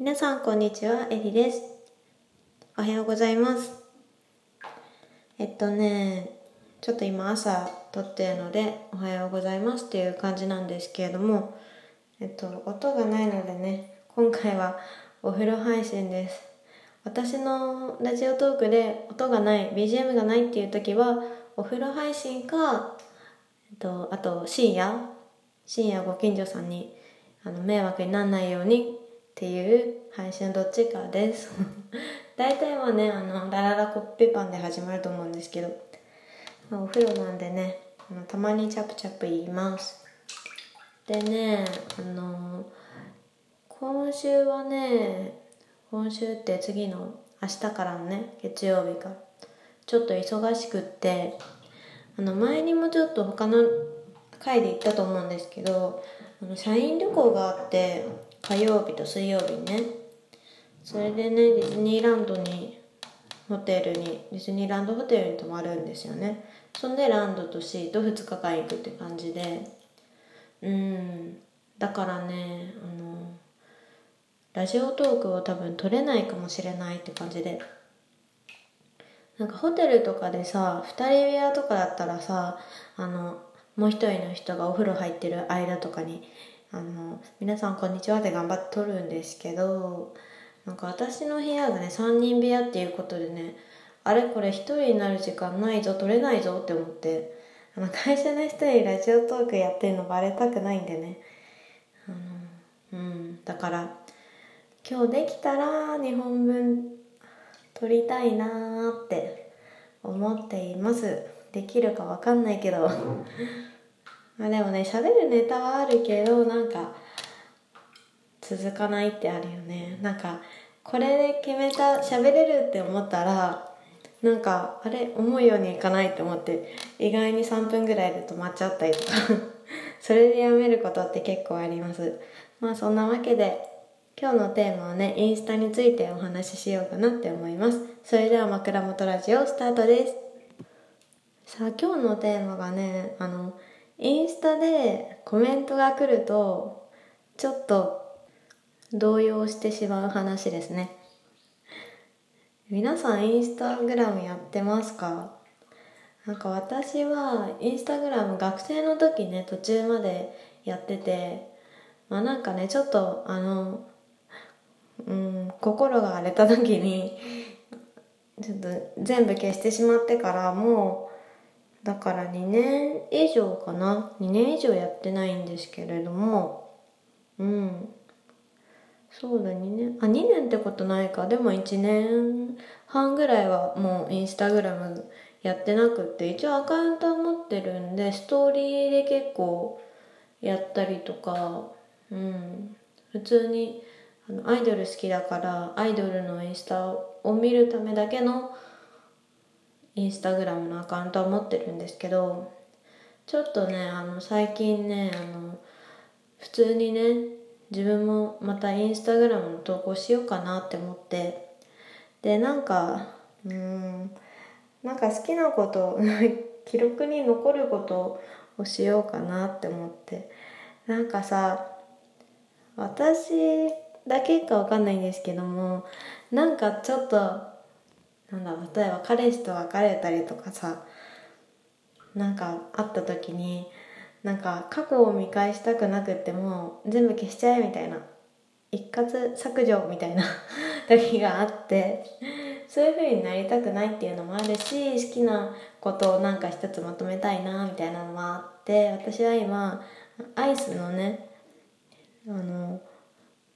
皆さんこんにちは、エリです。おはようございます。えっとね、ちょっと今朝撮ってるので、おはようございますっていう感じなんですけれども、えっと、音がないのでね、今回はお風呂配信です。私のラジオトークで音がない、BGM がないっていう時は、お風呂配信か、えっと、あと深夜、深夜ご近所さんにあの迷惑にならないようにっていう配信どっちかです。大体はねあのラララコッペパンで始まると思うんですけど、お風呂なんでねあのたまにチャプチャプ言います。でねあの今週はね今週って次の明日からのね月曜日がちょっと忙しくってあの前にもちょっと他の回で行ったと思うんですけどあの社員旅行があって火曜日と水曜日ね。それでねディズニーランドにホテルにディズニーランドホテルに泊まるんですよね。そんでランドとシーと2日間行くって感じで。うん。だからねあのラジオトークを多分撮れないかもしれないって感じで。なんかホテルとかでさ2人部屋とかだったらさあのもう一人の人がお風呂入ってる間とかにあの皆さんこんにちはって頑張って撮るんですけどなんか私の部屋がね3人部屋っていうことでねあれこれ1人になる時間ないぞ撮れないぞって思ってあの会社の人にラジオトークやってるのバレたくないんでね。あのうんだから今日できたら2本分撮りたいなーって思っています。できるかわかんないけど。あでもね喋るネタはあるけどなんか続かないってあるよね。なんかこれで決めた喋れるって思ったらなんかあれ思うようにいかないと思って意外に3分ぐらいで止まっちゃったりとか。それでやめることって結構あります。まあそんなわけで今日のテーマはねインスタについてお話ししようかなって思います。それでは枕元ラジオスタートです。さあ今日のテーマがねあのインスタでコメントが来るとちょっと動揺してしまう話ですね。皆さんインスタグラムやってますか？なんか私はインスタグラム学生の時ね途中までやっててまあなんかねちょっとあのうん心が荒れた時にちょっと全部消してしまってからもうだから2年以上かな。2年以上やってないんですけれども。うん。そうだ2年。あ2年ってことないか。でも1年半ぐらいはもうインスタグラムやってなくって。一応アカウントは持ってるんでストーリーで結構やったりとか。うん。普通にあのアイドル好きだからアイドルのインスタを見るためだけのインスタグラムのアカウントは持ってるんですけどちょっとねあの最近ねあの普通にね自分もまたインスタグラムの投稿しようかなって思ってでなんかうんなんか好きなこと 記録に残ることをしようかなって思ってなんかさ私だけかわかんないんですけどもなんかちょっとなんだ例えば彼氏と別れたりとかさなんか会った時になんか過去を見返したくなくても全部消しちゃえみたいな一括削除みたいな 時があってそういう風になりたくないっていうのもあるし好きなことをなんか一つまとめたいなみたいなのもあって私は今アイスのねあの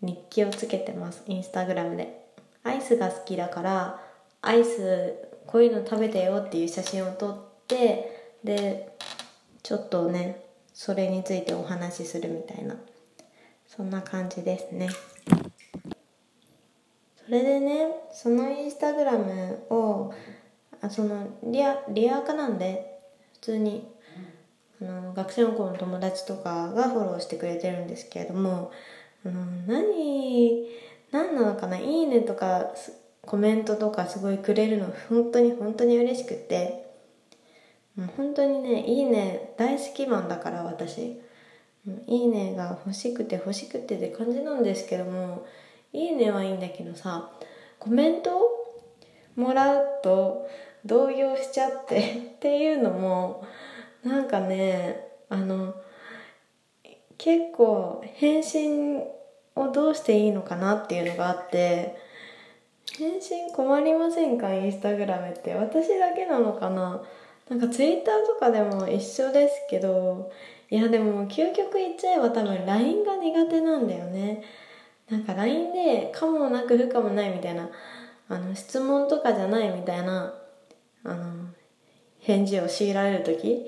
日記をつけてますインスタグラムで。アイスが好きだからアイスこういうの食べてよっていう写真を撮ってでちょっとねそれについてお話しするみたいな。そんな感じですね。それでねそのインスタグラムをあそのリアリアカなんで普通にあの学生の頃の友達とかがフォローしてくれてるんですけれどもあの何何なのかな「いいね」とかコメントとかすごいくれるの本当に本当に嬉しくて。もう本当にね「いいね」大好きマンだから私「いいね」が欲しくて欲しくてって感じなんですけどもいいねはいいんだけどさコメントもらうと動揺しちゃって っていうのもなんかねあの結構返信をどうしていいのかなっていうのがあって返信困りませんか？インスタグラムって。私だけなのかな？なんかツイッターとかでも一緒ですけどいやでも究極言っちゃえば多分 LINE が苦手なんだよね。なんか LINE で可もなく不可もないみたいなあの質問とかじゃないみたいなあの返事を強いられる時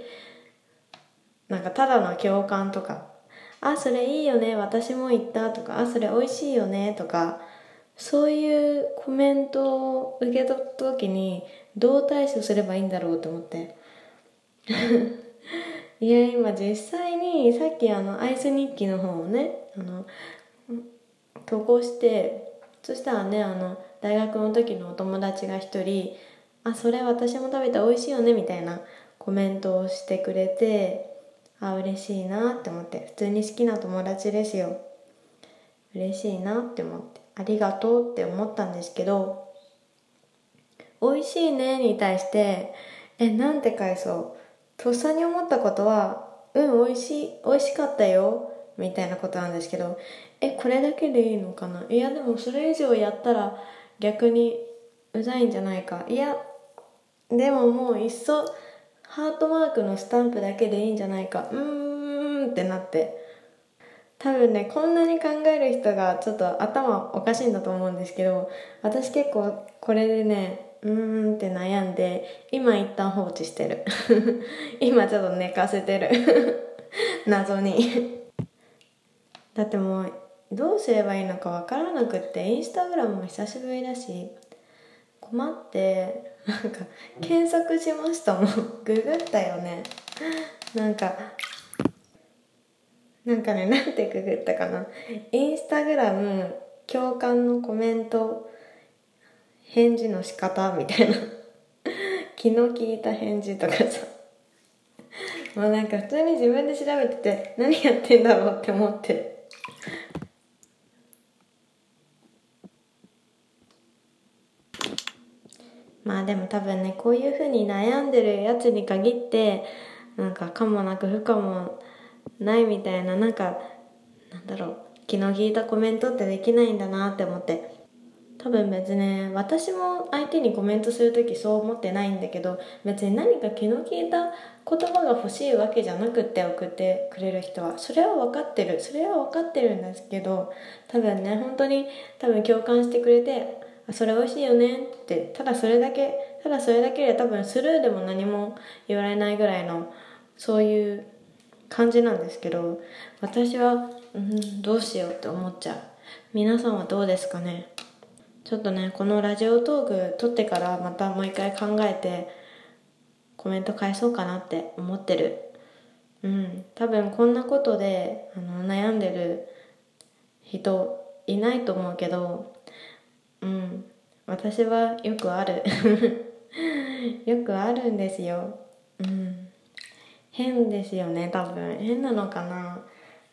なんかただの共感とか「あそれいいよね。私も言った」とか「あそれ美味しいよね」とかそういうコメントを受け取った時にどう対処すればいいんだろうと思って。いや今実際にさっきあのアイス日記の方をねあの投稿してそしたらねあの大学の時のお友達が一人「あそれ私も食べた美味しいよね」みたいなコメントをしてくれてあ嬉しいなって思って普通に好きな友達ですよ嬉しいなって思って。ありがとうって思ったんですけど美味しいねに対してえなんて返そう？とっさに思ったことはうん美味しい美味しかったよみたいなことなんですけどえこれだけでいいのかな？いやでもそれ以上やったら逆にうざいんじゃないか。いやでももういっそハートマークのスタンプだけでいいんじゃないか。うーんってなって。多分ねこんなに考える人がちょっと頭おかしいんだと思うんですけど私結構これでねうーんって悩んで今一旦放置してる。今ちょっと寝かせてる。謎に。だってもうどうすればいいのか分からなくってインスタグラムも久しぶりだし困ってなんか検索しましたもん。ググったよね。なんかなんかねなんてググったかな。インスタグラム共感のコメント返事の仕方みたいな。気の利いた返事とかさ。もうなんか普通に自分で調べてて何やってんだろうって思って。まあでも多分ねこういうふうに悩んでるやつに限ってなんかかもなく不可もないみたいななんかなんだろう気の利いたコメントってできないんだなって思って。多分別に私も相手にコメントする時そう思ってないんだけど別に何か気の利いた言葉が欲しいわけじゃなくって送ってくれる人はそれは分かってるそれは分かってるんですけど多分ね本当に多分共感してくれてそれ美味しいよねってただそれだけただそれだけで多分スルーでも何も言われないぐらいのそういう感じなんですけど私は、うん、どうしようって思っちゃう。皆さんはどうですかね？ちょっとねこのラジオトーク撮ってからまたもう一回考えてコメント返そうかなって思ってる。うん多分こんなことであの悩んでる人いないと思うけどうん私はよくある。よくあるんですよ。うん。変ですよね多分。変なのかな？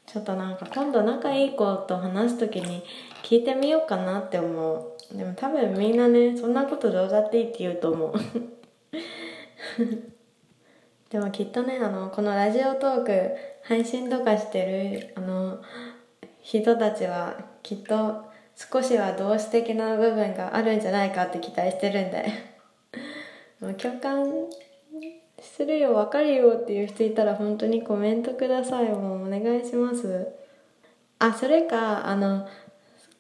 ちょっとなんか今度仲いい子と話す時に聞いてみようかなって思う。でも多分みんなねそんなことどうだっていいって言うと思う。でもきっとねあのこのラジオトーク配信とかしてるあの人たちはきっと少しは同志的な部分があるんじゃないかって期待してるんで。共感するよ分かるよっていう人いたら本当にコメントください。もうお願いします。あそれかあの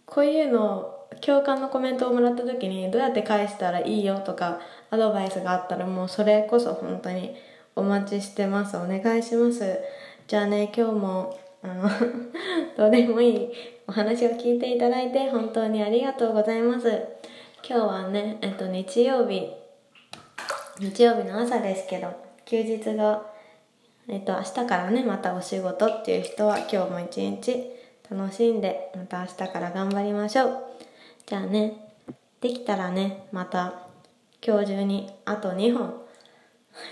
こういうの共感のコメントをもらった時にどうやって返したらいいよとかアドバイスがあったらもうそれこそ本当にお待ちしてます。お願いします。じゃあね今日もあの どうでもいいお話を聞いていただいて本当にありがとうございます。今日はねえっと日曜日日曜日の朝ですけど休日がえっと明日からねまたお仕事っていう人は今日も一日楽しんでまた明日から頑張りましょう。じゃあねできたらねまた今日中にあと2本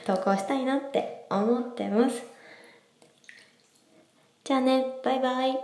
投稿したいなって思ってます。じゃあねバイバイ。